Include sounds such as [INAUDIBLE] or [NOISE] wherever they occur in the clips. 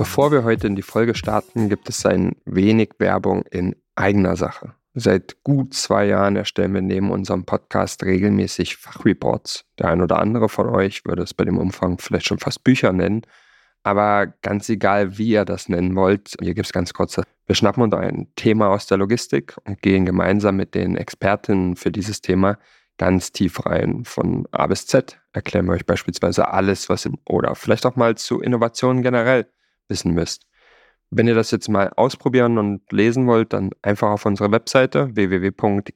Bevor wir heute in die Folge starten, gibt es ein wenig Werbung in eigener Sache. Seit gut zwei Jahren erstellen wir neben unserem Podcast regelmäßig Fachreports. Der ein oder andere von euch würde es bei dem Umfang vielleicht schon fast Bücher nennen. Aber ganz egal, wie ihr das nennen wollt, hier gibt es ganz kurz, wir schnappen uns ein Thema aus der Logistik und gehen gemeinsam mit den Expertinnen für dieses Thema ganz tief rein. Von A bis Z erklären wir euch beispielsweise alles, was im, oder vielleicht auch mal zu Innovationen generell wissen müsst. Wenn ihr das jetzt mal ausprobieren und lesen wollt, dann einfach auf unsere Webseite www.iwml.de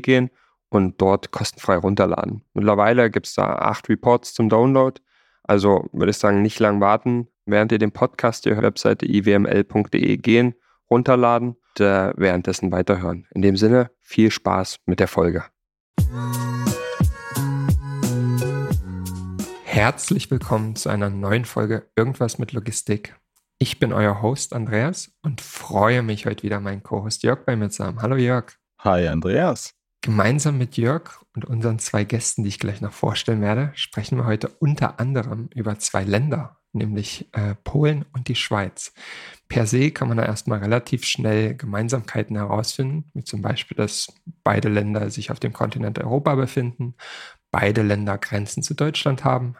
gehen und dort kostenfrei runterladen. Mittlerweile gibt es da acht Reports zum Download. Also würde ich sagen, nicht lang warten, während ihr den Podcast der Webseite iwml.de gehen, runterladen und äh, währenddessen weiterhören. In dem Sinne, viel Spaß mit der Folge. Herzlich willkommen zu einer neuen Folge Irgendwas mit Logistik. Ich bin euer Host Andreas und freue mich heute wieder meinen Co-Host Jörg bei mir zu haben. Hallo Jörg. Hi Andreas. Gemeinsam mit Jörg und unseren zwei Gästen, die ich gleich noch vorstellen werde, sprechen wir heute unter anderem über zwei Länder, nämlich äh, Polen und die Schweiz. Per se kann man da erstmal relativ schnell Gemeinsamkeiten herausfinden, wie zum Beispiel, dass beide Länder sich auf dem Kontinent Europa befinden, beide Länder Grenzen zu Deutschland haben,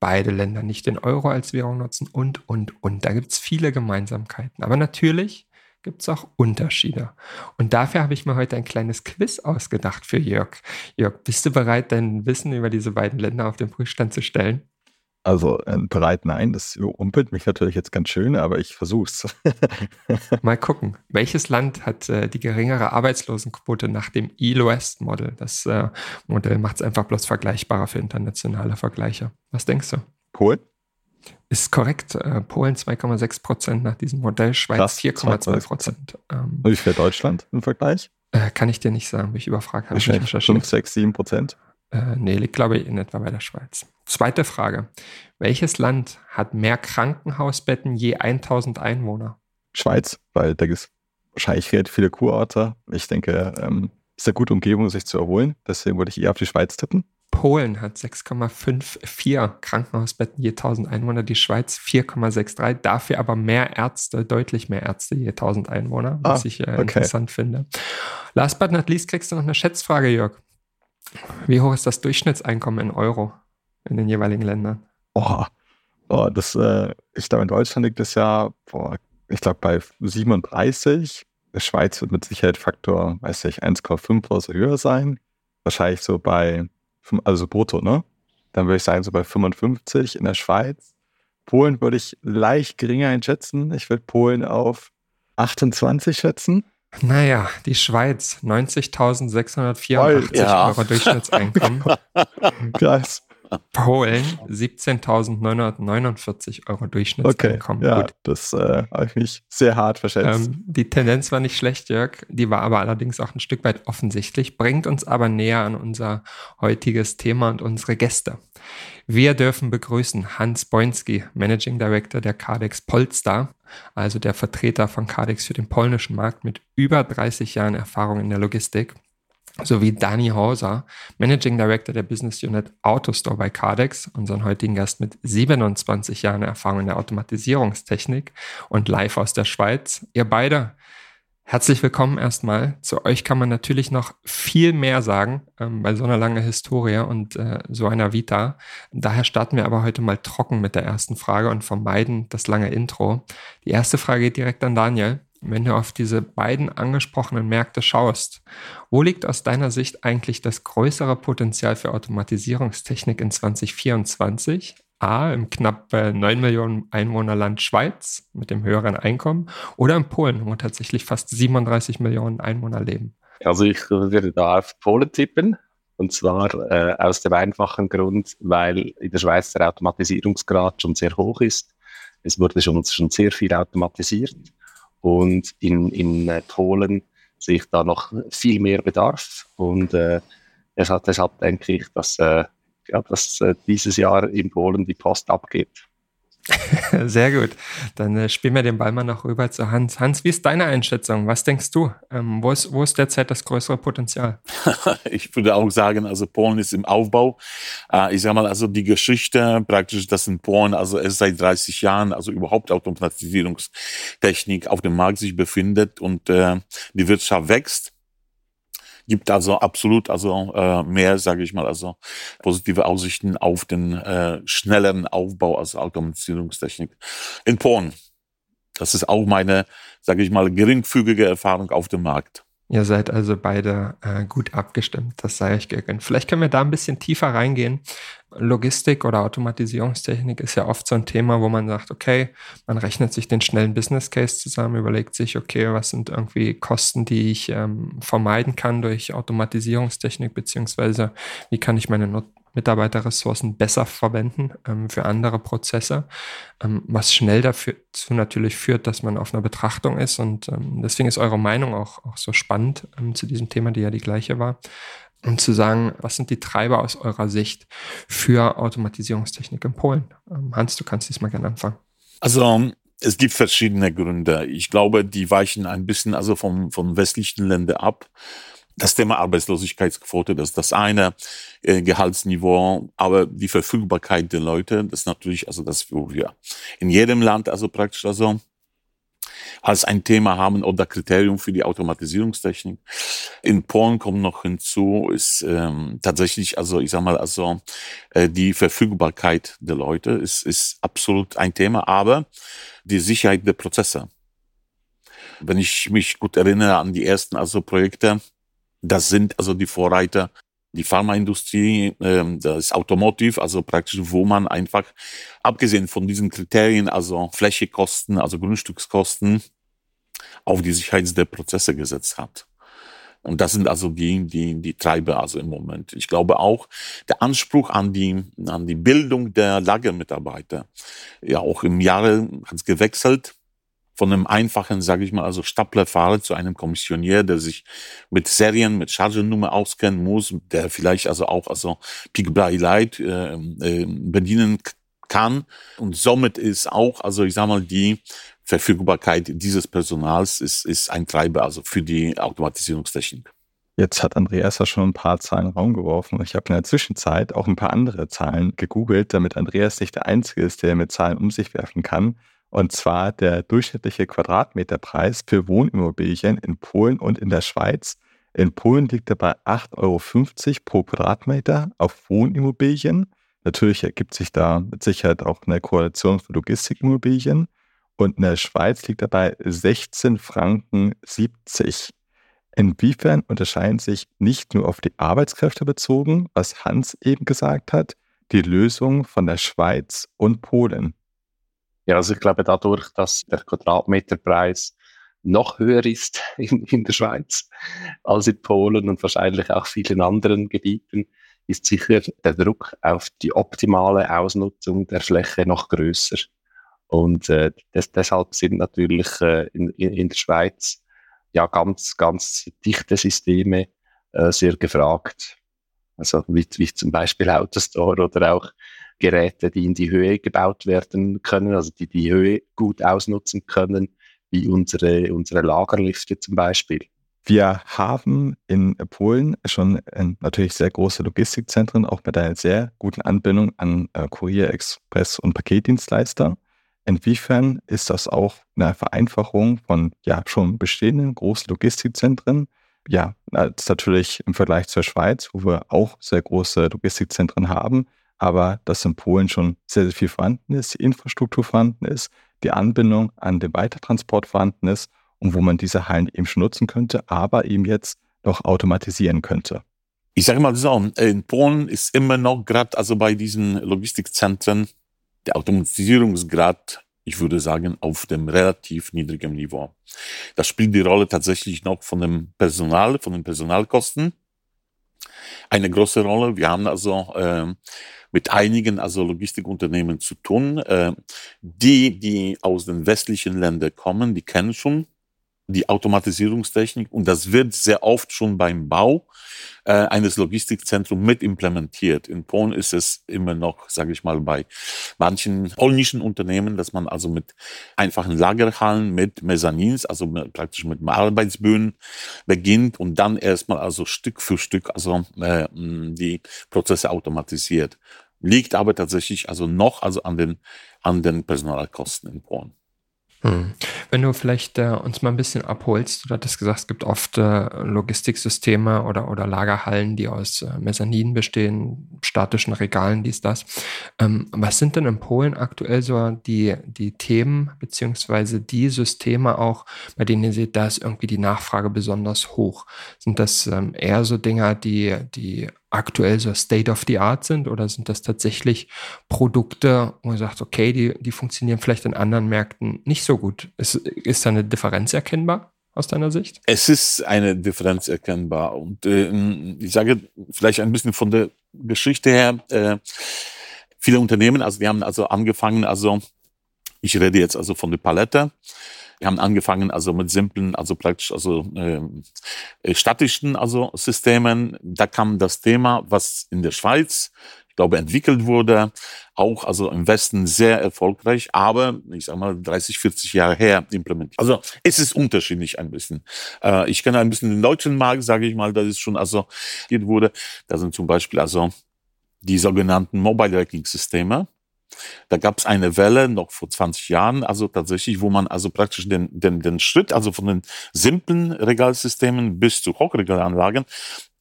beide Länder nicht den Euro als Währung nutzen und, und, und. Da gibt es viele Gemeinsamkeiten. Aber natürlich gibt es auch Unterschiede. Und dafür habe ich mir heute ein kleines Quiz ausgedacht für Jörg. Jörg, bist du bereit, dein Wissen über diese beiden Länder auf den Prüfstand zu stellen? Also äh, bereit, nein, das überrumpelt mich natürlich jetzt ganz schön, aber ich versuch's. [LAUGHS] Mal gucken. Welches Land hat äh, die geringere Arbeitslosenquote nach dem EASL-Model? Das äh, Modell macht es einfach bloß vergleichbarer für internationale Vergleiche. Was denkst du? Polen? Ist korrekt. Äh, Polen 2,6 Prozent nach diesem Modell, Schweiz 4,2 Prozent. Ähm, Wie viel Deutschland im Vergleich? Äh, kann ich dir nicht sagen, bin ich überfragt. Habe ich nicht recherchiert. 5, 6, 7 Prozent? Äh, nee, liegt glaube ich in etwa bei der Schweiz. Zweite Frage. Welches Land hat mehr Krankenhausbetten je 1000 Einwohner? Schweiz, weil da gibt es wahrscheinlich relativ viele Kurorte. Ich denke, ähm, ist eine gute Umgebung, sich zu erholen. Deswegen würde ich eher auf die Schweiz tippen. Polen hat 6,54 Krankenhausbetten je 1000 Einwohner, die Schweiz 4,63, dafür aber mehr Ärzte, deutlich mehr Ärzte je 1000 Einwohner, was ah, ich äh, okay. interessant finde. Last but not least kriegst du noch eine Schätzfrage, Jörg. Wie hoch ist das Durchschnittseinkommen in Euro in den jeweiligen Ländern? Oh, oh das, äh, ich glaube, in Deutschland liegt es ja, boah, ich glaube, bei 37. Der Schweiz wird mit Sicherheit Faktor, weiß ich, 1,5 oder so höher sein. Wahrscheinlich so bei, also brutto, ne? Dann würde ich sagen, so bei 55 in der Schweiz. Polen würde ich leicht geringer einschätzen. Ich würde Polen auf 28 schätzen. Naja, die Schweiz, 90.684 ja. Euro Durchschnittseinkommen. [LAUGHS] Krass. Polen 17.949 Euro Durchschnittseinkommen. Okay, ja, Gut. das äh, habe ich mich sehr hart verschätzt. Ähm, die Tendenz war nicht schlecht, Jörg. Die war aber allerdings auch ein Stück weit offensichtlich, bringt uns aber näher an unser heutiges Thema und unsere Gäste. Wir dürfen begrüßen Hans Boinski, Managing Director der Cardex Polestar, also der Vertreter von Cardex für den polnischen Markt mit über 30 Jahren Erfahrung in der Logistik sowie Dani Hauser, Managing Director der Business Unit Autostore bei Cardex, unseren heutigen Gast mit 27 Jahren Erfahrung in der Automatisierungstechnik und live aus der Schweiz. Ihr beide, herzlich willkommen erstmal. Zu euch kann man natürlich noch viel mehr sagen ähm, bei so einer langen Historie und äh, so einer Vita. Daher starten wir aber heute mal trocken mit der ersten Frage und vermeiden das lange Intro. Die erste Frage geht direkt an Daniel wenn du auf diese beiden angesprochenen Märkte schaust, wo liegt aus deiner Sicht eigentlich das größere Potenzial für Automatisierungstechnik in 2024? A, im knapp 9 äh, Millionen Einwohnerland Schweiz mit dem höheren Einkommen oder in Polen, wo tatsächlich fast 37 Millionen Einwohner leben? Also ich würde da auf Polen tippen. Und zwar äh, aus dem einfachen Grund, weil in der Schweiz der Automatisierungsgrad schon sehr hoch ist Es wurde schon, schon sehr viel automatisiert und in, in äh, Polen sehe ich da noch viel mehr Bedarf und äh, deshalb, deshalb denke ich, dass, äh, ja, dass äh, dieses Jahr in Polen die Post abgeht. [LAUGHS] Sehr gut. Dann äh, spielen wir den Ball mal noch rüber zu Hans. Hans, wie ist deine Einschätzung? Was denkst du? Ähm, wo, ist, wo ist derzeit das größere Potenzial? [LAUGHS] ich würde auch sagen, also Polen ist im Aufbau. Äh, ich sage mal, also die Geschichte praktisch, dass in Polen also es seit 30 Jahren also überhaupt Automatisierungstechnik auf dem Markt sich befindet und äh, die Wirtschaft wächst gibt also absolut also äh, mehr, sage ich mal, also positive Aussichten auf den äh, schnelleren Aufbau als Automatisierungstechnik in Polen. Das ist auch meine, sage ich mal, geringfügige Erfahrung auf dem Markt. Ihr seid also beide äh, gut abgestimmt, das sei euch gegönnt. Vielleicht können wir da ein bisschen tiefer reingehen. Logistik oder Automatisierungstechnik ist ja oft so ein Thema, wo man sagt, okay, man rechnet sich den schnellen Business Case zusammen, überlegt sich, okay, was sind irgendwie Kosten, die ich ähm, vermeiden kann durch Automatisierungstechnik, beziehungsweise wie kann ich meine Not Mitarbeiterressourcen besser verwenden ähm, für andere Prozesse, ähm, was schnell dazu natürlich führt, dass man auf einer Betrachtung ist. Und ähm, deswegen ist eure Meinung auch, auch so spannend ähm, zu diesem Thema, die ja die gleiche war. Um zu sagen, was sind die Treiber aus eurer Sicht für Automatisierungstechnik in Polen? Ähm, Hans, du kannst diesmal gerne anfangen. Also es gibt verschiedene Gründe. Ich glaube, die weichen ein bisschen also vom, von westlichen Ländern ab das Thema Arbeitslosigkeitsquote, das ist das eine, äh, Gehaltsniveau, aber die Verfügbarkeit der Leute, das ist natürlich, also das, wo wir in jedem Land also praktisch also als ein Thema haben oder Kriterium für die Automatisierungstechnik. In Polen kommt noch hinzu, ist ähm, tatsächlich, also ich sag mal, also äh, die Verfügbarkeit der Leute ist, ist absolut ein Thema, aber die Sicherheit der Prozesse. Wenn ich mich gut erinnere an die ersten also Projekte, das sind also die Vorreiter, die Pharmaindustrie, ähm, das Automotive, also praktisch, wo man einfach, abgesehen von diesen Kriterien, also Flächekosten, also Grundstückskosten, auf die Sicherheit der Prozesse gesetzt hat. Und das sind also die, die, die Treiber also im Moment. Ich glaube auch, der Anspruch an die, an die Bildung der Lagermitarbeiter, ja auch im Jahre hat es gewechselt von einem einfachen, sage ich mal, also Staplerfahrer zu einem Kommissionier, der sich mit Serien, mit Chargennummer auskennen muss, der vielleicht also auch also Peak Bly Light äh, äh, bedienen kann. Und somit ist auch, also ich sage mal, die Verfügbarkeit dieses Personals ist, ist ein Treiber also für die Automatisierungstechnik. Jetzt hat Andreas ja schon ein paar Zahlen in den. Ich habe in der Zwischenzeit auch ein paar andere Zahlen gegoogelt, damit Andreas nicht der Einzige ist, der mit Zahlen um sich werfen kann. Und zwar der durchschnittliche Quadratmeterpreis für Wohnimmobilien in Polen und in der Schweiz. In Polen liegt er bei 8,50 Euro pro Quadratmeter auf Wohnimmobilien. Natürlich ergibt sich da mit Sicherheit auch eine Koalition für Logistikimmobilien. Und in der Schweiz liegt er bei 16 Franken 70. Inwiefern unterscheiden sich nicht nur auf die Arbeitskräfte bezogen, was Hans eben gesagt hat, die Lösung von der Schweiz und Polen? Ja, also ich glaube dadurch, dass der Quadratmeterpreis noch höher ist [LAUGHS] in, in der Schweiz als in Polen und wahrscheinlich auch vielen anderen Gebieten, ist sicher der Druck auf die optimale Ausnutzung der Fläche noch größer. Und äh, das, deshalb sind natürlich äh, in, in der Schweiz ja ganz, ganz dichte Systeme äh, sehr gefragt. Also wie, wie zum Beispiel Autostore oder auch Geräte, die in die Höhe gebaut werden können, also die die Höhe gut ausnutzen können, wie unsere, unsere Lagerlifte zum Beispiel. Wir haben in Polen schon äh, natürlich sehr große Logistikzentren, auch mit einer sehr guten Anbindung an äh, Kurier, Express und Paketdienstleister. Inwiefern ist das auch eine Vereinfachung von ja schon bestehenden großen Logistikzentren? Ja, das ist natürlich im Vergleich zur Schweiz, wo wir auch sehr große Logistikzentren haben, aber dass in Polen schon sehr, sehr viel vorhanden ist, die Infrastruktur vorhanden ist, die Anbindung an den Weitertransport vorhanden ist und wo man diese Hallen eben schon nutzen könnte, aber eben jetzt noch automatisieren könnte. Ich sage mal so, in Polen ist immer noch gerade, also bei diesen Logistikzentren, der Automatisierungsgrad, ich würde sagen, auf dem relativ niedrigen Niveau. Das spielt die Rolle tatsächlich noch von dem Personal, von den Personalkosten. Eine große Rolle. Wir haben also äh, mit einigen also Logistikunternehmen zu tun. Äh, die, die aus den westlichen Ländern kommen, die kennen schon die Automatisierungstechnik und das wird sehr oft schon beim Bau äh, eines Logistikzentrums mit implementiert. In Polen ist es immer noch, sage ich mal, bei manchen polnischen Unternehmen, dass man also mit einfachen Lagerhallen, mit Mezzanins, also mit, praktisch mit Arbeitsbühnen beginnt und dann erstmal also Stück für Stück also äh, die Prozesse automatisiert. Liegt aber tatsächlich also noch also an den an den Personalkosten in Polen. Hm. Wenn du vielleicht äh, uns mal ein bisschen abholst, du hattest gesagt, es gibt oft äh, Logistiksysteme oder, oder Lagerhallen, die aus äh, Mezzaninen bestehen, statischen Regalen, dies, das. Ähm, was sind denn in Polen aktuell so die, die Themen beziehungsweise die Systeme auch, bei denen ihr seht, da ist irgendwie die Nachfrage besonders hoch? Sind das ähm, eher so Dinger, die, die aktuell so State of the Art sind oder sind das tatsächlich Produkte, wo man sagt, okay, die, die funktionieren vielleicht in anderen Märkten nicht so gut? Ist, ist da eine Differenz erkennbar? aus deiner Sicht? Es ist eine Differenz erkennbar. Und äh, ich sage vielleicht ein bisschen von der Geschichte her, äh, viele Unternehmen, also die haben also angefangen, also ich rede jetzt also von der Palette, wir haben angefangen also mit simplen, also praktisch also äh, statischen also Systemen. Da kam das Thema, was in der Schweiz ich glaube, entwickelt wurde, auch also im Westen sehr erfolgreich, aber ich sag mal 30, 40 Jahre her implementiert. Also es ist unterschiedlich ein bisschen. Äh, ich kenne ein bisschen den deutschen Markt, sage ich mal, das ist schon also wurde. Da sind zum Beispiel also die sogenannten Mobile Tracking Systeme. Da gab es eine Welle noch vor 20 Jahren, also tatsächlich, wo man also praktisch den, den, den Schritt, also von den simplen Regalsystemen bis zu Hochregalanlagen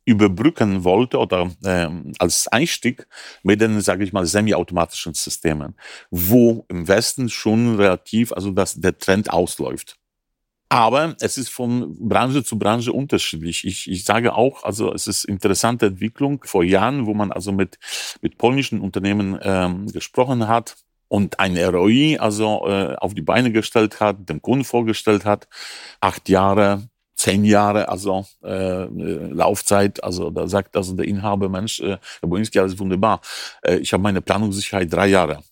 überbrücken wollte oder äh, als Einstieg mit den, sage ich mal, semiautomatischen Systemen, wo im Westen schon relativ, also dass der Trend ausläuft. Aber es ist von Branche zu Branche unterschiedlich. Ich, ich sage auch, also es ist interessante Entwicklung vor Jahren, wo man also mit, mit polnischen Unternehmen ähm, gesprochen hat und ein ROI also äh, auf die Beine gestellt hat, dem Kunden vorgestellt hat, acht Jahre, zehn Jahre, also äh, Laufzeit, also da sagt also der Inhaber, Mensch, äh, Herr Boinski, alles wunderbar. Äh, ich habe meine Planungssicherheit drei Jahre.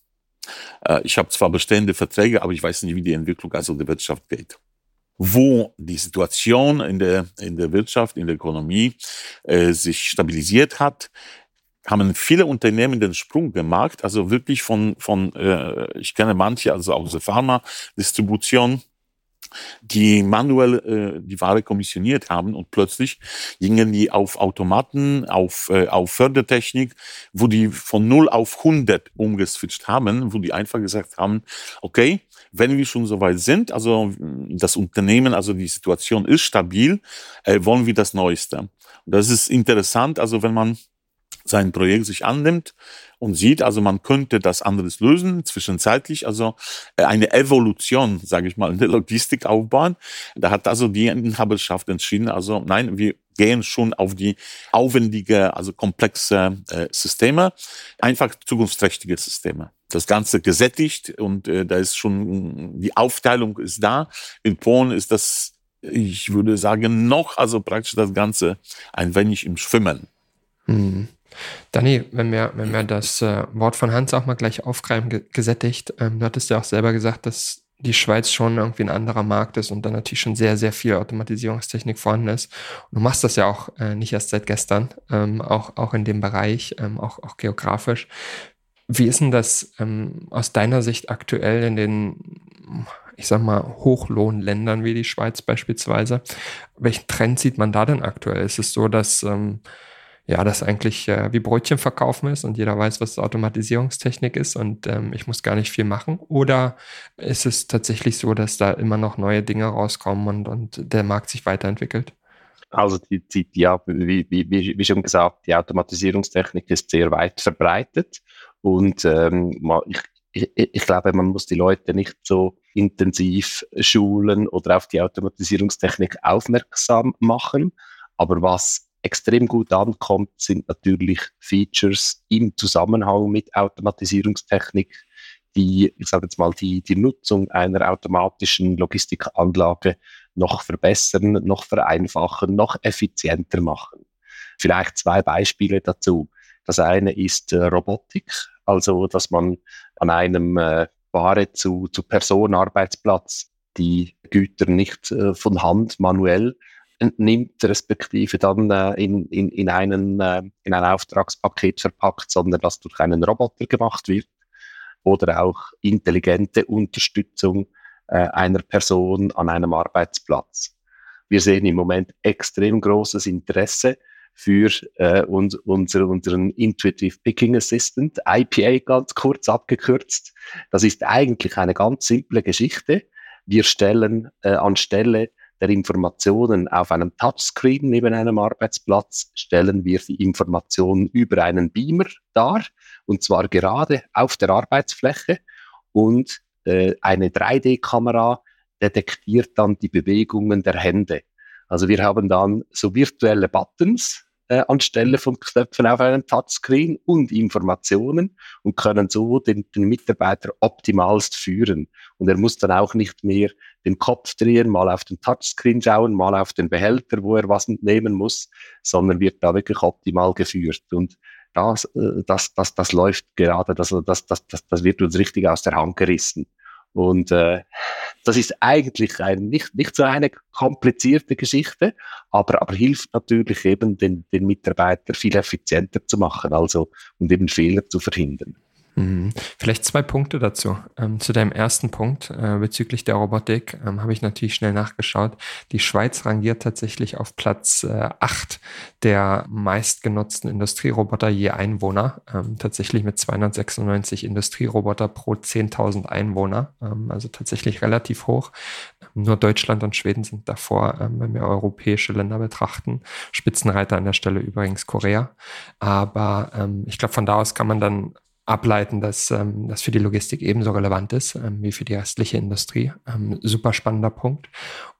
Äh, ich habe zwar bestehende Verträge, aber ich weiß nicht, wie die Entwicklung also der Wirtschaft geht wo die Situation in der, in der Wirtschaft, in der Ökonomie äh, sich stabilisiert hat, haben viele Unternehmen den Sprung gemacht, also wirklich von, von äh, ich kenne manche, also aus der Pharma-Distribution, die manuell äh, die Ware kommissioniert haben und plötzlich gingen die auf Automaten, auf, äh, auf Fördertechnik, wo die von 0 auf 100 umgeswitcht haben, wo die einfach gesagt haben, okay, wenn wir schon so weit sind, also das Unternehmen, also die Situation ist stabil, äh, wollen wir das Neueste. Und das ist interessant, also wenn man sein Projekt sich annimmt und sieht, also man könnte das anderes lösen, zwischenzeitlich, also äh, eine Evolution, sage ich mal, in der Logistik aufbauen. Da hat also die Inhaberschaft entschieden, also nein, wir gehen schon auf die aufwendige, also komplexe äh, Systeme, einfach zukunftsträchtige Systeme. Das Ganze gesättigt und äh, da ist schon, die Aufteilung ist da. In Polen ist das, ich würde sagen, noch, also praktisch das Ganze ein wenig im Schwimmen. Mhm. Dani, wenn wir, wenn wir das äh, Wort von Hans auch mal gleich aufgreifen, ge gesättigt, ähm, du hattest ja auch selber gesagt, dass die Schweiz schon irgendwie ein anderer Markt ist und da natürlich schon sehr, sehr viel Automatisierungstechnik vorhanden ist. Und du machst das ja auch äh, nicht erst seit gestern, ähm, auch, auch in dem Bereich, ähm, auch, auch geografisch. Wie ist denn das ähm, aus deiner Sicht aktuell in den, ich sag mal, Hochlohnländern wie die Schweiz beispielsweise? Welchen Trend sieht man da denn aktuell? Ist es so, dass ähm, ja, das eigentlich äh, wie Brötchen verkaufen ist und jeder weiß, was Automatisierungstechnik ist und ähm, ich muss gar nicht viel machen? Oder ist es tatsächlich so, dass da immer noch neue Dinge rauskommen und, und der Markt sich weiterentwickelt? Also die, die, ja, wie, wie, wie schon gesagt, die Automatisierungstechnik ist sehr weit verbreitet und ähm, ich, ich, ich glaube, man muss die Leute nicht so intensiv schulen oder auf die Automatisierungstechnik aufmerksam machen. Aber was extrem gut ankommt, sind natürlich Features im Zusammenhang mit Automatisierungstechnik, die, ich sage jetzt mal, die, die Nutzung einer automatischen Logistikanlage noch verbessern, noch vereinfachen, noch effizienter machen. Vielleicht zwei Beispiele dazu. Das eine ist äh, Robotik, also dass man an einem äh, Ware zu, zu Personenarbeitsplatz die Güter nicht äh, von Hand manuell entnimmt, respektive dann äh, in, in, in, einen, äh, in ein Auftragspaket verpackt, sondern das durch einen Roboter gemacht wird. Oder auch intelligente Unterstützung äh, einer Person an einem Arbeitsplatz. Wir sehen im Moment extrem großes Interesse für äh, uns, unser, unseren Intuitive Picking Assistant, IPA ganz kurz abgekürzt. Das ist eigentlich eine ganz simple Geschichte. Wir stellen äh, anstelle der Informationen auf einem Touchscreen neben einem Arbeitsplatz, stellen wir die Informationen über einen Beamer dar, und zwar gerade auf der Arbeitsfläche. Und äh, eine 3D-Kamera detektiert dann die Bewegungen der Hände. Also wir haben dann so virtuelle Buttons, äh, anstelle von Knöpfen auf einem Touchscreen und Informationen und können so den, den Mitarbeiter optimalst führen. Und er muss dann auch nicht mehr den Kopf drehen, mal auf den Touchscreen schauen, mal auf den Behälter, wo er was nehmen muss, sondern wird da wirklich optimal geführt. Und das, äh, das, das, das läuft gerade, das, das, das, das, das wird uns richtig aus der Hand gerissen. Und äh, das ist eigentlich ein, nicht, nicht so eine komplizierte Geschichte, aber, aber hilft natürlich eben den, den Mitarbeiter viel effizienter zu machen, also und eben Fehler zu verhindern. Mhm. Vielleicht zwei Punkte dazu. Ähm, zu deinem ersten Punkt äh, bezüglich der Robotik ähm, habe ich natürlich schnell nachgeschaut. Die Schweiz rangiert tatsächlich auf Platz äh, 8 der meistgenutzten Industrieroboter je Einwohner. Ähm, tatsächlich mit 296 Industrieroboter pro 10.000 Einwohner. Ähm, also tatsächlich relativ hoch. Nur Deutschland und Schweden sind davor, ähm, wenn wir europäische Länder betrachten. Spitzenreiter an der Stelle übrigens Korea. Aber ähm, ich glaube, von da aus kann man dann ableiten, dass ähm, das für die Logistik ebenso relevant ist ähm, wie für die restliche Industrie. Ähm, super spannender Punkt.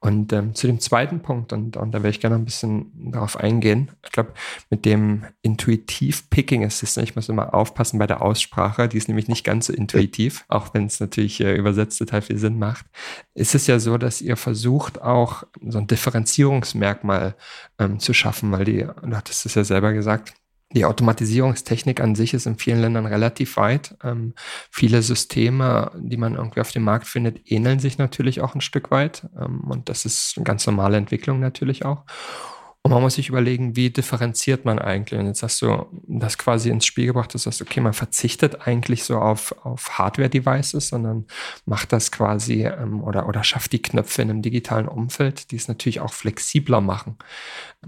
Und ähm, zu dem zweiten Punkt, und, und da werde ich gerne ein bisschen darauf eingehen. Ich glaube, mit dem Intuitiv Picking Assistant, ich muss immer aufpassen bei der Aussprache, die ist nämlich nicht ganz so intuitiv, auch wenn es natürlich äh, übersetzt total viel Sinn macht, ist es ja so, dass ihr versucht auch so ein Differenzierungsmerkmal ähm, zu schaffen, weil die, du hattest es ja selber gesagt, die Automatisierungstechnik an sich ist in vielen Ländern relativ weit. Ähm, viele Systeme, die man irgendwie auf dem Markt findet, ähneln sich natürlich auch ein Stück weit. Ähm, und das ist eine ganz normale Entwicklung natürlich auch. Und man muss sich überlegen, wie differenziert man eigentlich. Und jetzt hast du das quasi ins Spiel gebracht, dass du sagst, okay, man verzichtet eigentlich so auf, auf Hardware-Devices, sondern macht das quasi ähm, oder, oder schafft die Knöpfe in einem digitalen Umfeld, die es natürlich auch flexibler machen.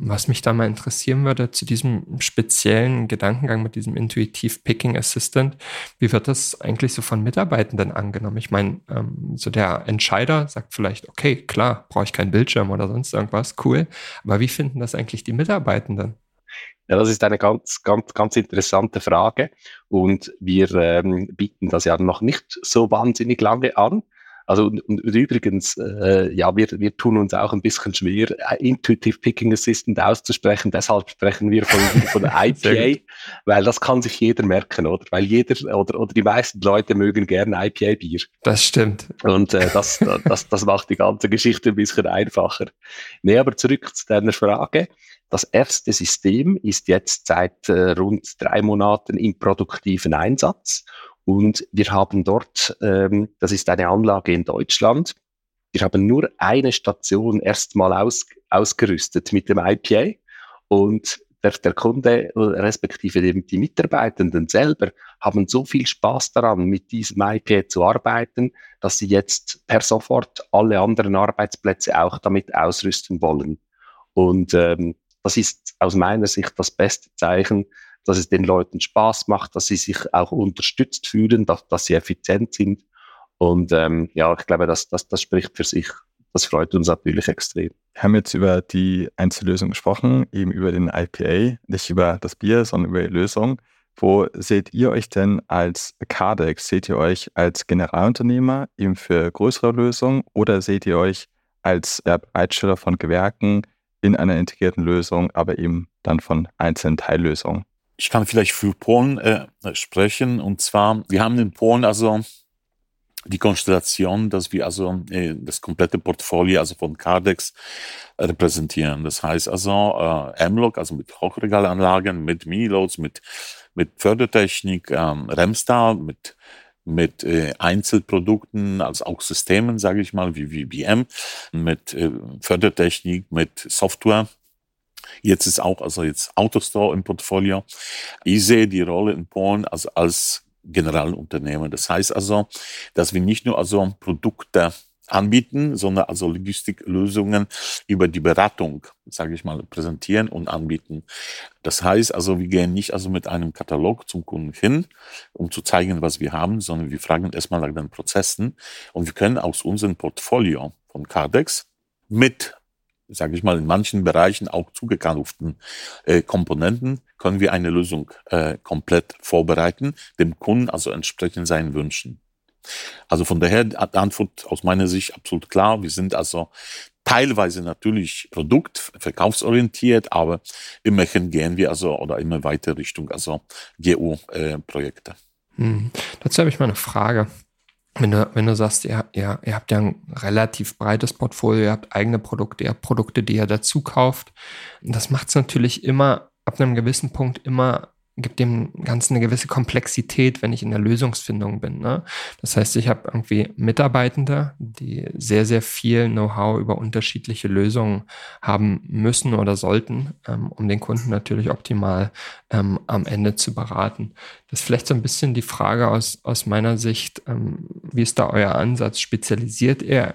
Was mich da mal interessieren würde, zu diesem speziellen Gedankengang mit diesem Intuitive Picking Assistant, wie wird das eigentlich so von Mitarbeitenden angenommen? Ich meine, ähm, so der Entscheider sagt vielleicht, okay, klar, brauche ich keinen Bildschirm oder sonst irgendwas, cool. Aber wie finden das das eigentlich die Mitarbeitenden? Ja, das ist eine ganz, ganz, ganz interessante Frage und wir ähm, bieten das ja noch nicht so wahnsinnig lange an. Also und, und übrigens, äh, ja, wir, wir tun uns auch ein bisschen schwer, äh, Intuitive Picking Assistant auszusprechen. Deshalb sprechen wir von, [LAUGHS] von IPA, weil das kann sich jeder merken, oder? Weil jeder oder, oder die meisten Leute mögen gerne IPA-Bier. Das stimmt. Und äh, das, das, das macht die ganze Geschichte ein bisschen einfacher. Nee, aber zurück zu deiner Frage. Das erste System ist jetzt seit äh, rund drei Monaten im produktiven Einsatz und wir haben dort, ähm, das ist eine Anlage in Deutschland, wir haben nur eine Station erstmal aus, ausgerüstet mit dem IPA und der, der Kunde respektive die, die Mitarbeitenden selber haben so viel Spaß daran, mit diesem IPA zu arbeiten, dass sie jetzt per sofort alle anderen Arbeitsplätze auch damit ausrüsten wollen. Und ähm, das ist aus meiner Sicht das beste Zeichen, dass es den Leuten Spaß macht, dass sie sich auch unterstützt fühlen, dass, dass sie effizient sind. Und ähm, ja, ich glaube, das, das, das spricht für sich. Das freut uns natürlich extrem. Wir haben jetzt über die Einzellösung gesprochen, eben über den IPA, nicht über das Bier, sondern über die Lösung. Wo seht ihr euch denn als Cardex? Seht ihr euch als Generalunternehmer eben für größere Lösungen oder seht ihr euch als Bereitsteller von Gewerken in einer integrierten Lösung, aber eben dann von einzelnen Teillösungen? Ich kann vielleicht für Polen äh, sprechen. Und zwar, wir haben in Polen also die Konstellation, dass wir also äh, das komplette Portfolio also von Cardex repräsentieren. Das heißt also äh, M-Log, also mit Hochregalanlagen, mit Miniloads, mit mit Fördertechnik, ähm, Remstar, mit mit äh, Einzelprodukten, also auch Systemen, sage ich mal, wie VBM, mit äh, Fördertechnik, mit Software. Jetzt ist auch also jetzt Autostore im Portfolio. Ich sehe die Rolle in Polen also als Generalunternehmer. Das heißt also, dass wir nicht nur also Produkte anbieten, sondern also Logistiklösungen über die Beratung, sage ich mal, präsentieren und anbieten. Das heißt also, wir gehen nicht also mit einem Katalog zum Kunden hin, um zu zeigen, was wir haben, sondern wir fragen erstmal nach den Prozessen und wir können aus unserem Portfolio von Cardex mit sage ich mal, in manchen Bereichen auch zugekauften äh, Komponenten, können wir eine Lösung äh, komplett vorbereiten, dem Kunden also entsprechend seinen Wünschen. Also von daher die Antwort aus meiner Sicht absolut klar. Wir sind also teilweise natürlich produkt-, verkaufsorientiert, aber immerhin gehen wir also oder immer weiter Richtung also GU-Projekte. Äh, hm. Dazu habe ich mal eine Frage. Wenn du, wenn du sagst, ihr, ihr, ihr habt ja ein relativ breites Portfolio, ihr habt eigene Produkte, ihr habt Produkte, die ihr dazu kauft, das macht es natürlich immer ab einem gewissen Punkt immer gibt dem Ganzen eine gewisse Komplexität, wenn ich in der Lösungsfindung bin. Ne? Das heißt, ich habe irgendwie Mitarbeitende, die sehr, sehr viel Know-how über unterschiedliche Lösungen haben müssen oder sollten, ähm, um den Kunden natürlich optimal ähm, am Ende zu beraten. Das ist vielleicht so ein bisschen die Frage aus, aus meiner Sicht, ähm, wie ist da euer Ansatz? Spezialisiert ihr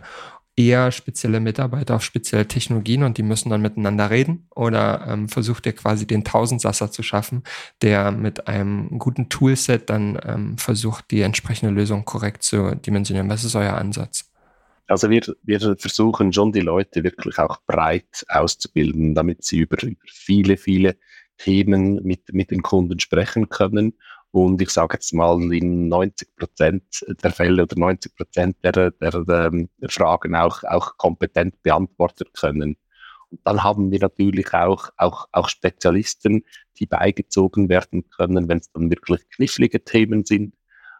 eher spezielle Mitarbeiter auf spezielle Technologien und die müssen dann miteinander reden? Oder ähm, versucht ihr quasi den Tausendsasser zu schaffen, der mit einem guten Toolset dann ähm, versucht, die entsprechende Lösung korrekt zu dimensionieren? Was ist euer Ansatz? Also wir, wir versuchen schon die Leute wirklich auch breit auszubilden, damit sie über, viele, viele Themen mit, mit den Kunden sprechen können und ich sage jetzt mal, in 90 Prozent der Fälle oder 90 Prozent der, der, der, ähm, Fragen auch, auch kompetent beantworten können. Und dann haben wir natürlich auch, auch, auch Spezialisten, die beigezogen werden können, wenn es dann wirklich knifflige Themen sind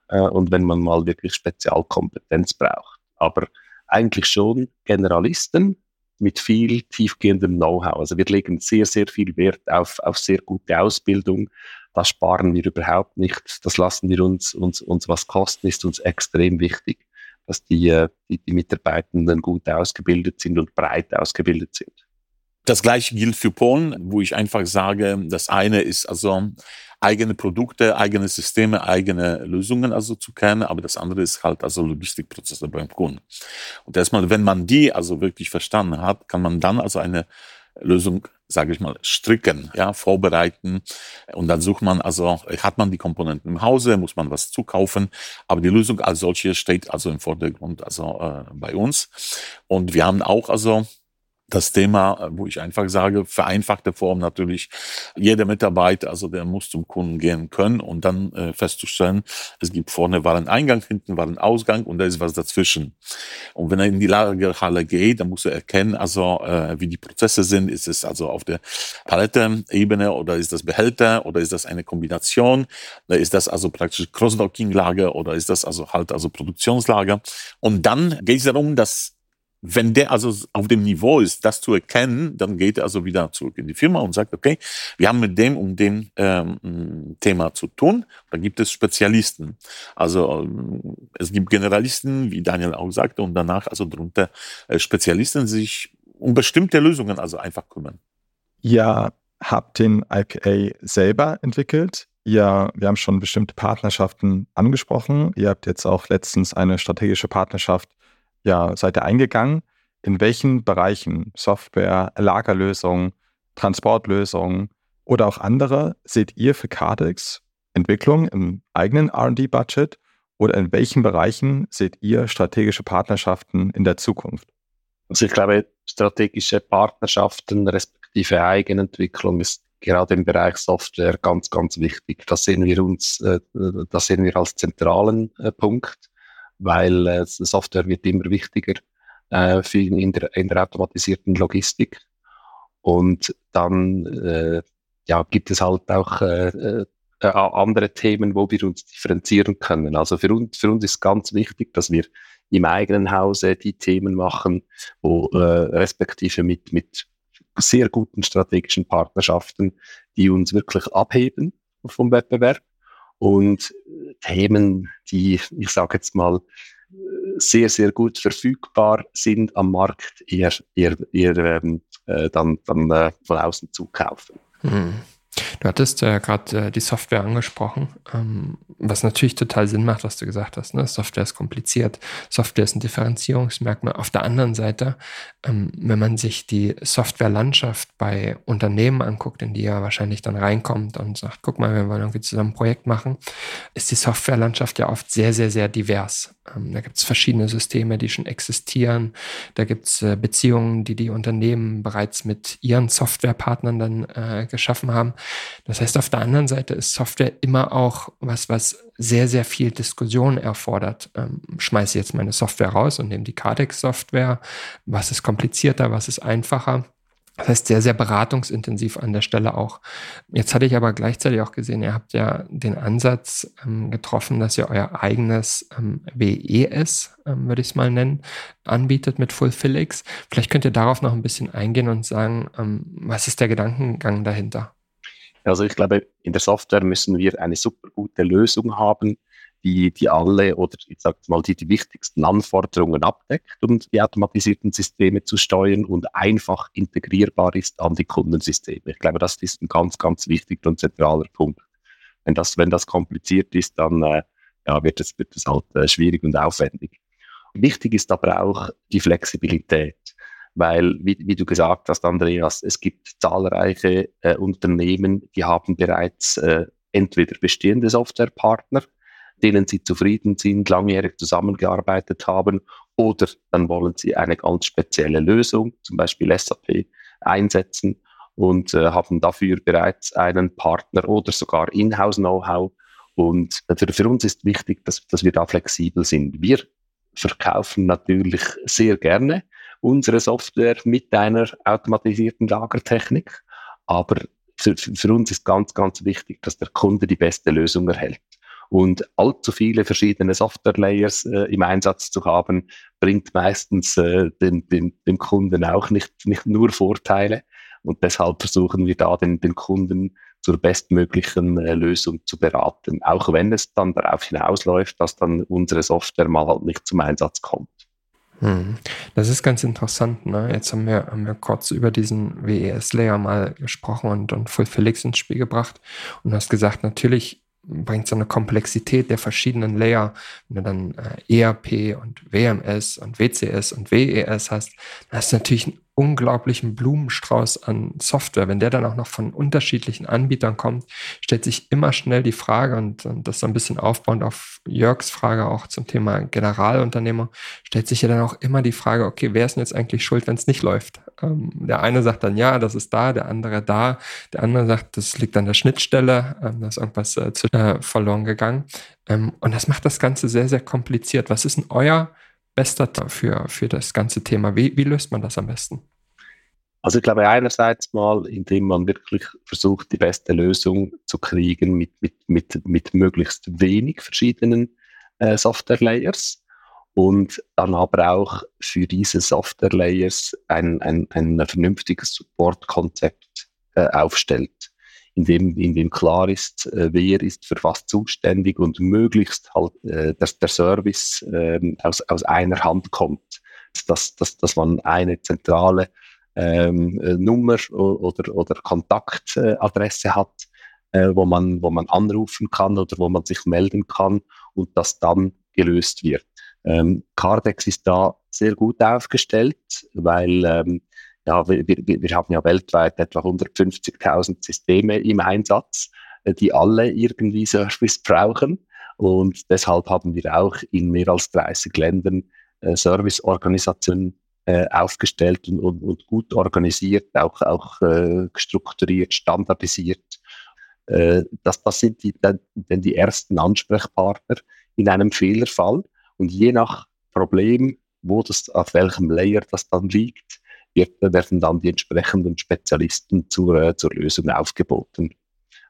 äh, und wenn man mal wirklich Spezialkompetenz braucht. Aber eigentlich schon Generalisten mit viel tiefgehendem Know-how. Also wir legen sehr, sehr viel Wert auf, auf sehr gute Ausbildung, das sparen wir überhaupt nicht. Das lassen wir uns, uns, uns was kosten, ist uns extrem wichtig, dass die, die, die Mitarbeitenden gut ausgebildet sind und breit ausgebildet sind. Das gleiche gilt für Polen, wo ich einfach sage, das eine ist also eigene Produkte, eigene Systeme, eigene Lösungen also zu kennen, aber das andere ist halt also Logistikprozesse beim Kunden. Und erstmal, wenn man die also wirklich verstanden hat, kann man dann also eine Lösung, sage ich mal, stricken, ja, vorbereiten. Und dann sucht man also, hat man die Komponenten im Hause, muss man was zukaufen. Aber die Lösung als solche steht also im Vordergrund, also äh, bei uns. Und wir haben auch also das Thema, äh, wo ich einfach sage, vereinfachte Form natürlich, jeder Mitarbeiter, also der muss zum Kunden gehen können und dann äh, festzustellen, es gibt vorne Wareneingang, hinten Warenausgang und da ist was dazwischen. Und wenn er in die Lagerhalle geht, dann muss er erkennen, also äh, wie die Prozesse sind. Ist es also auf der Palettenebene oder ist das Behälter oder ist das eine Kombination? Ist das also praktisch Cross-Docking-Lager oder ist das also halt also Produktionslager? Und dann geht es darum, dass wenn der also auf dem Niveau ist, das zu erkennen, dann geht er also wieder zurück in die Firma und sagt, okay, wir haben mit dem und dem ähm, Thema zu tun. Da gibt es Spezialisten. Also ähm, es gibt Generalisten, wie Daniel auch sagte, und danach also drunter äh, Spezialisten, die sich um bestimmte Lösungen also einfach kümmern. Ihr habt den IPA selber entwickelt. Ja, wir haben schon bestimmte Partnerschaften angesprochen. Ihr habt jetzt auch letztens eine strategische Partnerschaft ja, seid ihr eingegangen? In welchen Bereichen Software, Lagerlösungen, Transportlösungen oder auch andere seht ihr für Cardex Entwicklung im eigenen RD-Budget oder in welchen Bereichen seht ihr strategische Partnerschaften in der Zukunft? Also ich glaube, strategische Partnerschaften respektive Eigenentwicklung ist gerade im Bereich Software ganz, ganz wichtig. Das sehen wir uns, äh, das sehen wir als zentralen äh, Punkt weil äh, Software wird immer wichtiger äh, für in, der, in der automatisierten Logistik. Und dann äh, ja, gibt es halt auch äh, äh andere Themen, wo wir uns differenzieren können. Also für uns, für uns ist ganz wichtig, dass wir im eigenen Hause die Themen machen, wo äh, respektive mit, mit sehr guten strategischen Partnerschaften, die uns wirklich abheben vom Wettbewerb und Themen, die, ich sage jetzt mal, sehr, sehr gut verfügbar sind am Markt, eher, eher, eher ähm, äh, dann, dann äh, von außen zukaufen. Hm. Du hattest äh, gerade äh, die Software angesprochen, ähm, was natürlich total Sinn macht, was du gesagt hast. Ne? Software ist kompliziert, Software ist ein Differenzierungsmerkmal. Auf der anderen Seite, ähm, wenn man sich die Softwarelandschaft bei Unternehmen anguckt, in die er wahrscheinlich dann reinkommt und sagt, guck mal, wir wollen irgendwie zusammen ein Projekt machen, ist die Softwarelandschaft ja oft sehr, sehr, sehr divers. Ähm, da gibt es verschiedene Systeme, die schon existieren. Da gibt es äh, Beziehungen, die die Unternehmen bereits mit ihren Softwarepartnern dann äh, geschaffen haben. Das heißt, auf der anderen Seite ist Software immer auch was, was sehr, sehr viel Diskussion erfordert. Ähm, schmeiße jetzt meine Software raus und nehme die Cardex-Software. Was ist komplizierter, was ist einfacher? Das heißt, sehr, sehr beratungsintensiv an der Stelle auch. Jetzt hatte ich aber gleichzeitig auch gesehen, ihr habt ja den Ansatz ähm, getroffen, dass ihr euer eigenes ähm, WES, ähm, würde ich es mal nennen, anbietet mit Fulfillix. Vielleicht könnt ihr darauf noch ein bisschen eingehen und sagen, ähm, was ist der Gedankengang dahinter? Also ich glaube, in der Software müssen wir eine super gute Lösung haben, die, die alle oder ich sage mal die, die wichtigsten Anforderungen abdeckt, um die automatisierten Systeme zu steuern und einfach integrierbar ist an die Kundensysteme. Ich glaube, das ist ein ganz, ganz wichtiger und zentraler Punkt. Wenn das, wenn das kompliziert ist, dann äh, ja, wird es wird es halt äh, schwierig und aufwendig. Wichtig ist aber auch die Flexibilität weil, wie, wie du gesagt hast, Andreas, es gibt zahlreiche äh, Unternehmen, die haben bereits äh, entweder bestehende Softwarepartner, denen sie zufrieden sind, langjährig zusammengearbeitet haben, oder dann wollen sie eine ganz spezielle Lösung, zum Beispiel SAP, einsetzen und äh, haben dafür bereits einen Partner oder sogar Inhouse-Know-how. Und für, für uns ist wichtig, dass, dass wir da flexibel sind. Wir verkaufen natürlich sehr gerne unsere Software mit einer automatisierten Lagertechnik. Aber für, für uns ist ganz, ganz wichtig, dass der Kunde die beste Lösung erhält. Und allzu viele verschiedene Software-Layers äh, im Einsatz zu haben, bringt meistens äh, dem, dem, dem Kunden auch nicht, nicht nur Vorteile. Und deshalb versuchen wir da den, den Kunden zur bestmöglichen äh, Lösung zu beraten, auch wenn es dann darauf hinausläuft, dass dann unsere Software mal halt nicht zum Einsatz kommt. Hm. Das ist ganz interessant. Ne? Jetzt haben wir, haben wir kurz über diesen WES-Layer mal gesprochen und, und Full Felix ins Spiel gebracht. Und hast gesagt, natürlich bringt so eine Komplexität der verschiedenen Layer, wenn du dann äh, ERP und WMS und WCS und WES hast, dann hast du natürlich einen unglaublichen Blumenstrauß an Software. Wenn der dann auch noch von unterschiedlichen Anbietern kommt, stellt sich immer schnell die Frage, und, und das so ein bisschen aufbauend auf Jörgs Frage auch zum Thema Generalunternehmer, stellt sich ja dann auch immer die Frage, okay, wer ist denn jetzt eigentlich schuld, wenn es nicht läuft? Ähm, der eine sagt dann, ja, das ist da, der andere da, der andere sagt, das liegt an der Schnittstelle, ähm, da ist irgendwas äh, zu, äh, verloren gegangen. Ähm, und das macht das Ganze sehr, sehr kompliziert. Was ist denn euer bester für, für das ganze Thema? Wie, wie löst man das am besten? Also ich glaube einerseits mal, indem man wirklich versucht, die beste Lösung zu kriegen mit, mit, mit, mit möglichst wenig verschiedenen äh, Software-Layers und dann aber auch für diese Software-Layers ein, ein, ein vernünftiges Support-Konzept äh, aufstellt in dem, in dem klar ist, äh, wer ist für was zuständig und möglichst halt, äh, dass der Service äh, aus, aus einer Hand kommt. Dass, dass, dass man eine zentrale ähm, äh, Nummer oder, oder Kontaktadresse hat, äh, wo, man, wo man anrufen kann oder wo man sich melden kann und das dann gelöst wird. Ähm, Cardex ist da sehr gut aufgestellt, weil ähm, ja, wir, wir, wir haben ja weltweit etwa 150.000 Systeme im Einsatz, äh, die alle irgendwie Service brauchen. Und deshalb haben wir auch in mehr als 30 Ländern äh, Serviceorganisationen äh, aufgestellt und, und, und, gut organisiert, auch, auch äh, strukturiert, standardisiert. Äh, das, das sind die, dann, die ersten Ansprechpartner in einem Fehlerfall. Und je nach Problem, wo das, auf welchem Layer das dann liegt, wird, werden dann die entsprechenden Spezialisten zur, äh, zur Lösung aufgeboten.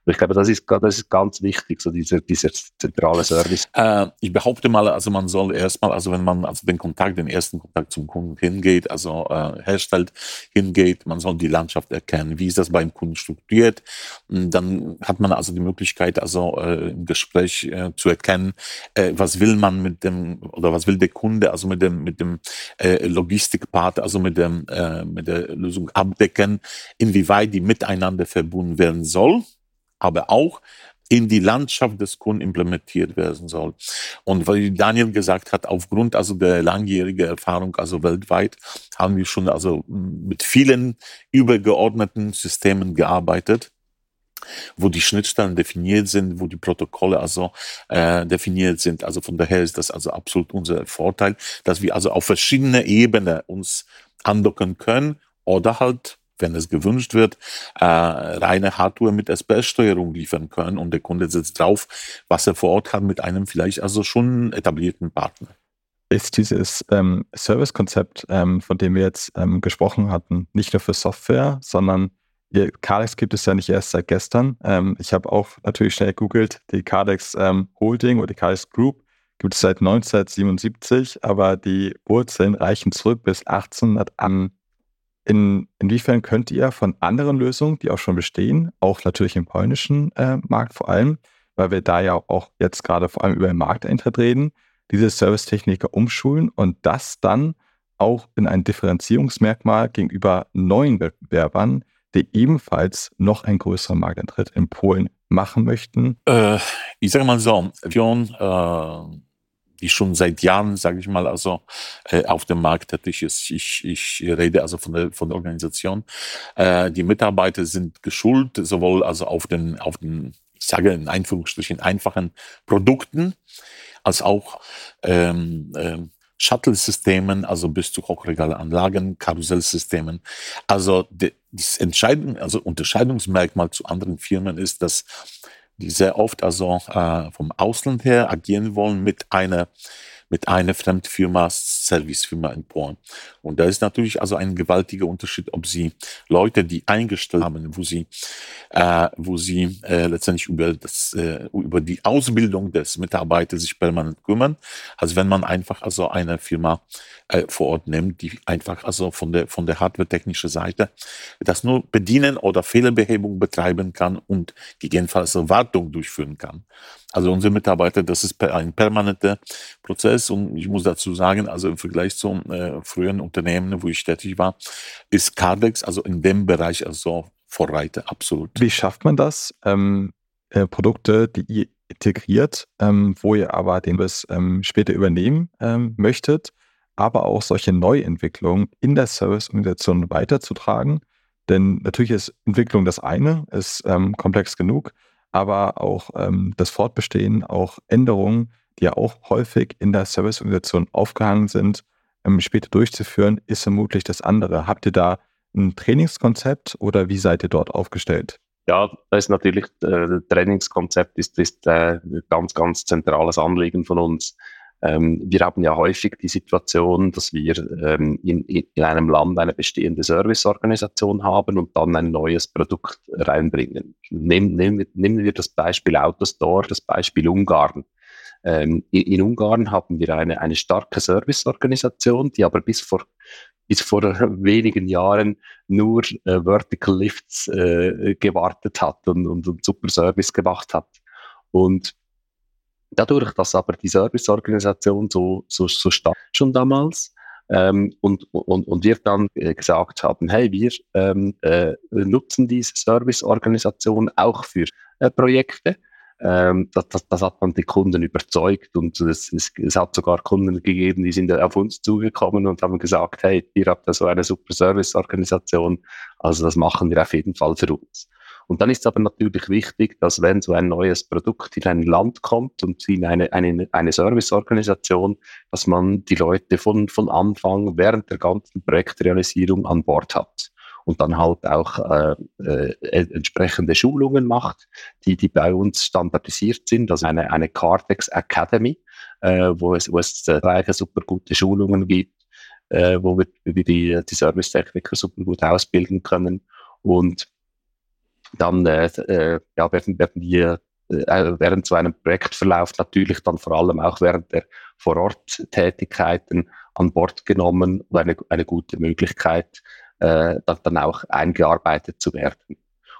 Ich glaube, das ist, das ist ganz wichtig, so dieser, dieser zentrale Service. Äh, ich behaupte mal, also man soll erstmal, also wenn man also den Kontakt, den ersten Kontakt zum Kunden hingeht, also äh, herstellt, hingeht, man soll die Landschaft erkennen. Wie ist das beim Kunden strukturiert? Dann hat man also die Möglichkeit, also äh, im Gespräch äh, zu erkennen, äh, was will man mit dem oder was will der Kunde, also mit dem mit dem äh, Logistikpart, also mit dem äh, mit der Lösung abdecken, inwieweit die miteinander verbunden werden soll aber auch in die Landschaft des Kunden implementiert werden soll. Und weil Daniel gesagt hat, aufgrund also der langjährigen Erfahrung, also weltweit, haben wir schon also mit vielen übergeordneten Systemen gearbeitet wo die Schnittstellen definiert sind, wo die Protokolle also äh, definiert sind. Also von daher ist das also absolut unser Vorteil, dass wir also auf verschiedene Ebenen uns andocken können oder halt wenn es gewünscht wird, äh, reine Hardware mit SPS-Steuerung liefern können und der Kunde setzt drauf, was er vor Ort hat mit einem vielleicht also schon etablierten Partner. Ist dieses ähm, Service-Konzept, ähm, von dem wir jetzt ähm, gesprochen hatten, nicht nur für Software, sondern Cardex gibt es ja nicht erst seit gestern. Ähm, ich habe auch natürlich schnell gegoogelt, die Cardex ähm, Holding oder die Cardex Group gibt es seit 1977, aber die Wurzeln reichen zurück bis 1800 an in, inwiefern könnt ihr von anderen Lösungen, die auch schon bestehen, auch natürlich im polnischen äh, Markt vor allem, weil wir da ja auch jetzt gerade vor allem über den Markteintritt reden, diese Servicetechniker umschulen und das dann auch in ein Differenzierungsmerkmal gegenüber neuen Wettbewerbern, die ebenfalls noch einen größeren Markteintritt in Polen machen möchten? Äh, ich sage mal so, John, äh, die schon seit Jahren, sage ich mal, also äh, auf dem Markt tätig ist. Ich, ich rede also von der, von der Organisation. Äh, die Mitarbeiter sind geschult, sowohl also auf den, auf den, ich sage in Einführungsstrichen, einfachen Produkten, als auch ähm, ähm, Shuttle-Systemen, also bis zu Hochregalanlagen, Karussellsystemen. Also das Entscheidung, also Unterscheidungsmerkmal zu anderen Firmen ist, dass die sehr oft also äh, vom Ausland her agieren wollen mit einer mit einer Fremdfirma, Servicefirma in Polen. Und da ist natürlich also ein gewaltiger Unterschied, ob Sie Leute, die eingestellt haben, wo Sie, äh, wo Sie äh, letztendlich über, das, äh, über die Ausbildung des Mitarbeiters sich permanent kümmern, als wenn man einfach also eine Firma äh, vor Ort nimmt, die einfach also von der, von der hardware-technischen Seite das nur bedienen oder Fehlerbehebung betreiben kann und gegebenenfalls Wartung durchführen kann. Also unsere Mitarbeiter, das ist ein permanenter Prozess und ich muss dazu sagen, also im Vergleich zum äh, früheren Unternehmen, wo ich tätig war, ist Cardex also in dem Bereich also Vorreiter, absolut. Wie schafft man das? Ähm, äh, Produkte, die ihr integriert, ähm, wo ihr aber den bis ähm, später übernehmen ähm, möchtet, aber auch solche Neuentwicklungen in der Serviceorganisation weiterzutragen. Denn natürlich ist Entwicklung das eine, ist ähm, komplex genug, aber auch ähm, das Fortbestehen, auch Änderungen, die ja auch häufig in der Serviceorganisation aufgehangen sind, ähm, später durchzuführen, ist vermutlich das andere. Habt ihr da ein Trainingskonzept oder wie seid ihr dort aufgestellt? Ja, das ist natürlich, äh, Trainingskonzept ist, ist äh, ganz, ganz zentrales Anliegen von uns. Ähm, wir haben ja häufig die Situation, dass wir ähm, in, in einem Land eine bestehende Serviceorganisation haben und dann ein neues Produkt reinbringen. Nehmen, nehmen, nehmen wir das Beispiel Autostore, das Beispiel Ungarn. Ähm, in, in, Ungarn haben wir eine, eine starke Serviceorganisation, die aber bis vor bis vor wenigen Jahren nur äh, Vertical Lifts äh, gewartet hat und, und, und super Service gemacht hat. Und dadurch, dass aber die Serviceorganisation so, so, so stark schon damals ähm, und, und, und wir dann äh, gesagt haben, hey, wir ähm, äh, nutzen diese Serviceorganisation auch für äh, Projekte. Ähm, das, das, das, hat dann die Kunden überzeugt und es, es, es, hat sogar Kunden gegeben, die sind auf uns zugekommen und haben gesagt, hey, ihr habt da so eine super Serviceorganisation, also das machen wir auf jeden Fall für uns. Und dann ist es aber natürlich wichtig, dass wenn so ein neues Produkt in ein Land kommt und in eine, eine, eine Serviceorganisation, dass man die Leute von, von Anfang während der ganzen Projektrealisierung an Bord hat. Und dann halt auch äh, äh, entsprechende Schulungen macht, die, die bei uns standardisiert sind, also eine, eine Cardex Academy, äh, wo es, wo es drei super gute Schulungen gibt, äh, wo wir, wir die, die Servicetechniker super gut ausbilden können. Und dann äh, äh, ja, werden, werden die äh, während so einem Projektverlauf natürlich dann vor allem auch während der Vorort-Tätigkeiten an Bord genommen und eine, eine gute Möglichkeit, äh, dann auch eingearbeitet zu werden.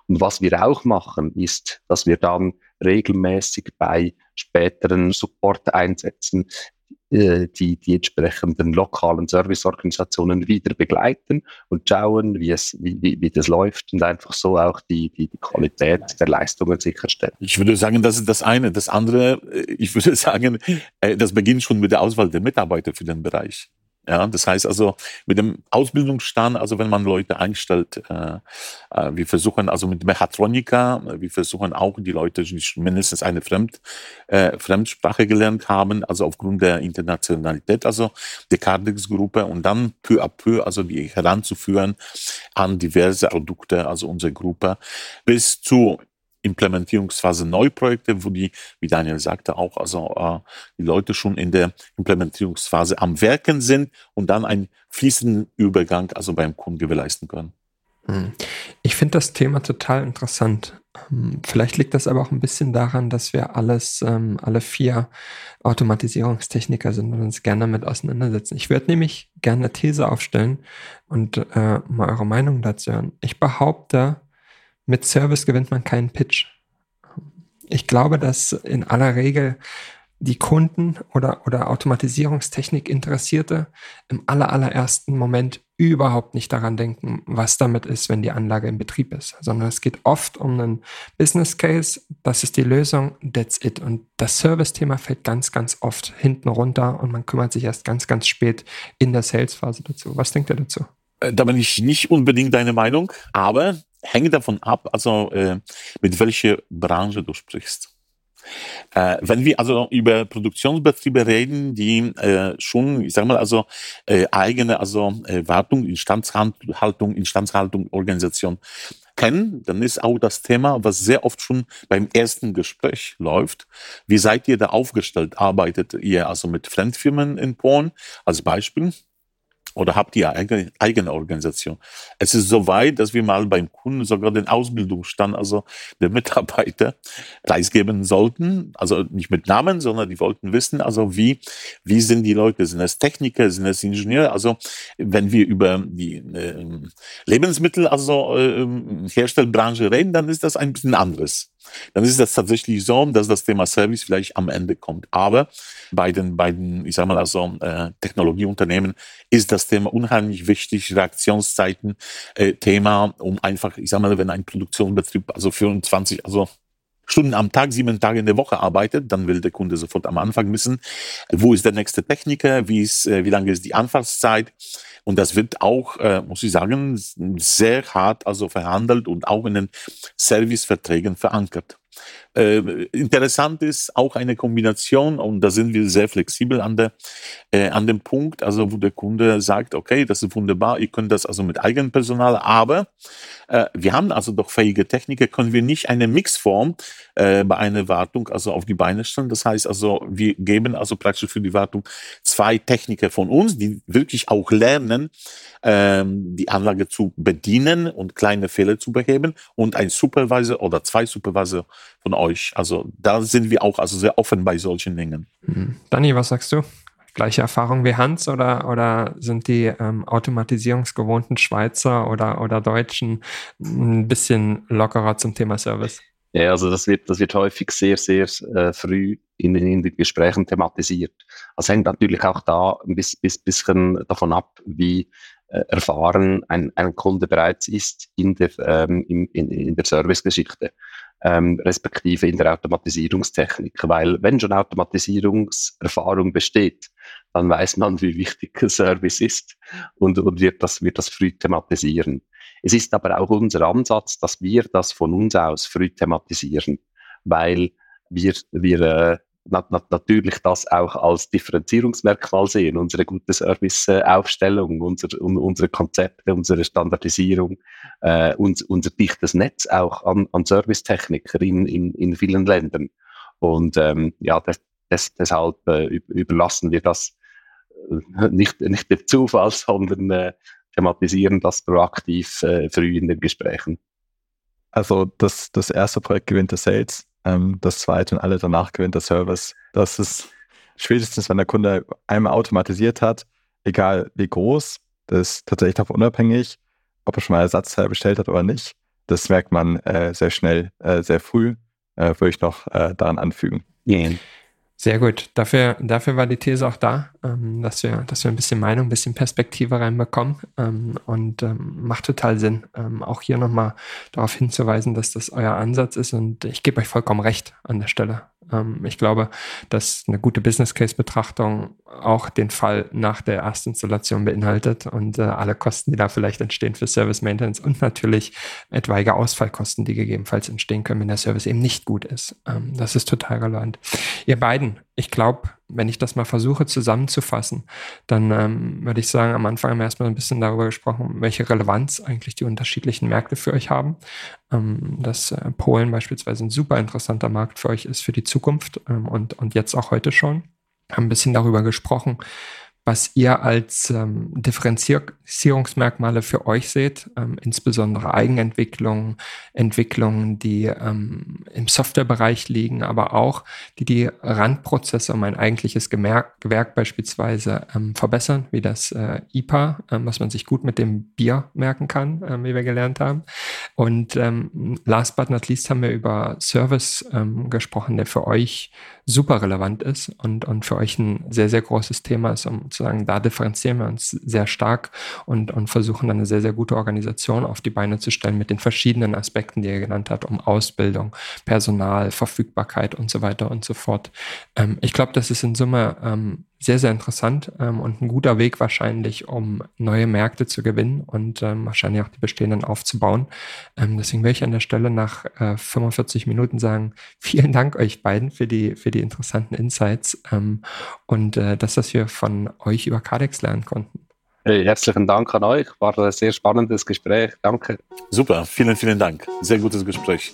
Und was wir auch machen, ist, dass wir dann regelmäßig bei späteren Support-Einsätzen äh, die, die entsprechenden lokalen Serviceorganisationen wieder begleiten und schauen, wie es, wie, wie, wie das läuft und einfach so auch die, die, die Qualität der Leistungen sicherstellen. Ich würde sagen, das ist das eine. Das andere, äh, ich würde [LAUGHS] sagen, äh, das beginnt schon mit der Auswahl der Mitarbeiter für den Bereich. Ja, das heißt also mit dem Ausbildungsstand, also wenn man Leute einstellt, äh, äh, wir versuchen also mit Mechatronika, wir versuchen auch die Leute, die mindestens eine Fremd, äh, Fremdsprache gelernt haben, also aufgrund der Internationalität, also der Cardex-Gruppe und dann peu à peu, also die heranzuführen an diverse Produkte, also unsere Gruppe, bis zu Implementierungsphase Neuprojekte, wo die, wie Daniel sagte, auch also äh, die Leute schon in der Implementierungsphase am Werken sind und dann einen fließenden Übergang also beim Kunden gewährleisten können. Hm. Ich finde das Thema total interessant. Ähm, vielleicht liegt das aber auch ein bisschen daran, dass wir alles, ähm, alle vier Automatisierungstechniker sind und uns gerne damit auseinandersetzen. Ich würde nämlich gerne eine These aufstellen und äh, mal eure Meinung dazu hören. Ich behaupte, mit Service gewinnt man keinen Pitch. Ich glaube, dass in aller Regel die Kunden oder, oder Automatisierungstechnik Interessierte im aller, allerersten Moment überhaupt nicht daran denken, was damit ist, wenn die Anlage in Betrieb ist, sondern es geht oft um einen Business Case, das ist die Lösung, that's it. Und das Service-Thema fällt ganz, ganz oft hinten runter und man kümmert sich erst ganz, ganz spät in der Sales-Phase dazu. Was denkt ihr dazu? Äh, da bin ich nicht unbedingt deine Meinung, aber hängt davon ab, also äh, mit welcher Branche du sprichst. Äh, wenn wir also über Produktionsbetriebe reden, die äh, schon, ich sag mal, also äh, eigene also äh, Wartung, Instandhaltung, Instandhaltung, Organisation kennen, dann ist auch das Thema, was sehr oft schon beim ersten Gespräch läuft. Wie seid ihr da aufgestellt? Arbeitet ihr also mit Fremdfirmen in Polen als Beispiel? Oder habt ihr eigene, eigene Organisation? Es ist so weit, dass wir mal beim Kunden sogar den Ausbildungsstand, also der Mitarbeiter, [LAUGHS] preisgeben sollten. Also nicht mit Namen, sondern die wollten wissen, also wie, wie sind die Leute? Sind es Techniker? Sind es Ingenieure? Also wenn wir über die äh, Lebensmittel, also äh, Herstellbranche reden, dann ist das ein bisschen anderes dann ist das tatsächlich so, dass das Thema Service vielleicht am Ende kommt. Aber bei den beiden, ich sag mal also äh, Technologieunternehmen ist das Thema unheimlich wichtig, Reaktionszeiten äh, Thema, um einfach, ich sag mal, wenn ein Produktionsbetrieb also 24, also Stunden am Tag, sieben Tage in der Woche arbeitet, dann will der Kunde sofort am Anfang wissen, wo ist der nächste Techniker, wie ist, äh, wie lange ist die Anfahrtszeit, und das wird auch, äh, muss ich sagen, sehr hart also verhandelt und auch in den Serviceverträgen verankert. Äh, interessant ist auch eine Kombination, und da sind wir sehr flexibel an, der, äh, an dem Punkt, also wo der Kunde sagt, okay, das ist wunderbar, ihr könnt das also mit eigenem Personal, aber äh, wir haben also doch fähige Techniker, können wir nicht eine Mixform äh, bei einer Wartung also auf die Beine stellen. Das heißt also, wir geben also praktisch für die Wartung zwei Techniker von uns, die wirklich auch lernen, ähm, die Anlage zu bedienen und kleine Fehler zu beheben und ein Supervisor oder zwei Supervisor von euch. Also da sind wir auch also sehr offen bei solchen Dingen. Mhm. Dani, was sagst du? Gleiche Erfahrung wie Hans oder, oder sind die ähm, automatisierungsgewohnten Schweizer oder, oder Deutschen ein bisschen lockerer zum Thema Service? Ja, also das wird, das wird häufig sehr, sehr äh, früh in, in den Gesprächen thematisiert. Das hängt natürlich auch da ein bisschen, bisschen davon ab, wie äh, erfahren ein, ein Kunde bereits ist in der, ähm, in, in, in der Servicegeschichte ähm, respektive in der Automatisierungstechnik. Weil wenn schon Automatisierungserfahrung besteht, dann weiß man, wie wichtig Service ist und, und wird, das, wird das früh thematisieren. Es ist aber auch unser Ansatz, dass wir das von uns aus früh thematisieren, weil wir, wir äh, nat natürlich das auch als Differenzierungsmerkmal sehen, unsere gute Serviceaufstellung, unser, un unsere Konzepte, unsere Standardisierung, äh, uns, unser dichtes Netz auch an, an Servicetechniker in, in, in vielen Ländern. Und ähm, ja, das, das, deshalb äh, überlassen wir das äh, nicht, nicht dem Zufall, [LAUGHS] sondern äh, thematisieren das proaktiv äh, früh in den Gesprächen. Also das, das erste Projekt gewinnt der Sales, ähm, das zweite und alle danach gewinnt der Service. Das ist spätestens, wenn der Kunde einmal automatisiert hat, egal wie groß, das ist tatsächlich davon unabhängig, ob er schon mal Ersatzteil bestellt hat oder nicht. Das merkt man äh, sehr schnell, äh, sehr früh, äh, würde ich noch äh, daran anfügen. Yeah. Sehr gut. Dafür, dafür war die These auch da, ähm, dass, wir, dass wir ein bisschen Meinung, ein bisschen Perspektive reinbekommen. Ähm, und ähm, macht total Sinn, auch hier nochmal darauf hinzuweisen, dass das euer Ansatz ist. Und ich gebe euch vollkommen recht an der Stelle. Ähm, ich glaube, dass eine gute Business Case Betrachtung auch den Fall nach der Erstinstallation beinhaltet und äh, alle Kosten, die da vielleicht entstehen für Service Maintenance und natürlich etwaige Ausfallkosten, die gegebenenfalls entstehen können, wenn der Service eben nicht gut ist. Ähm, das ist total relevant. Ihr beiden, ich glaube, wenn ich das mal versuche zusammenzufassen, dann ähm, würde ich sagen, am Anfang haben wir erstmal ein bisschen darüber gesprochen, welche Relevanz eigentlich die unterschiedlichen Märkte für euch haben. Ähm, dass äh, Polen beispielsweise ein super interessanter Markt für euch ist für die Zukunft ähm, und, und jetzt auch heute schon. Haben ein bisschen darüber gesprochen, was ihr als ähm, Differenzierungsmerkmale für euch seht, ähm, insbesondere Eigenentwicklung, Entwicklungen, die ähm, im Softwarebereich liegen, aber auch die die Randprozesse um ein eigentliches Gewerk beispielsweise ähm, verbessern, wie das äh, IPA, ähm, was man sich gut mit dem Bier merken kann, ähm, wie wir gelernt haben. Und ähm, last but not least haben wir über Service gesprochen, der für euch super relevant ist und, und für euch ein sehr, sehr großes Thema ist, um zu sagen, da differenzieren wir uns sehr stark und, und versuchen dann eine sehr, sehr gute Organisation auf die Beine zu stellen mit den verschiedenen Aspekten, die ihr genannt habt, um Ausbildung, Personal, Verfügbarkeit und so weiter und so fort. Ähm, ich glaube, das ist in Summe ähm, sehr, sehr interessant ähm, und ein guter Weg wahrscheinlich, um neue Märkte zu gewinnen und ähm, wahrscheinlich auch die bestehenden aufzubauen. Ähm, deswegen will ich an der Stelle nach äh, 45 Minuten sagen, [LAUGHS] vielen Dank euch beiden für die, für die interessanten Insights ähm, und äh, das, was wir von euch über Cardex lernen konnten. Hey, herzlichen Dank an euch. War ein sehr spannendes Gespräch. Danke. Super. Vielen, vielen Dank. Sehr gutes Gespräch.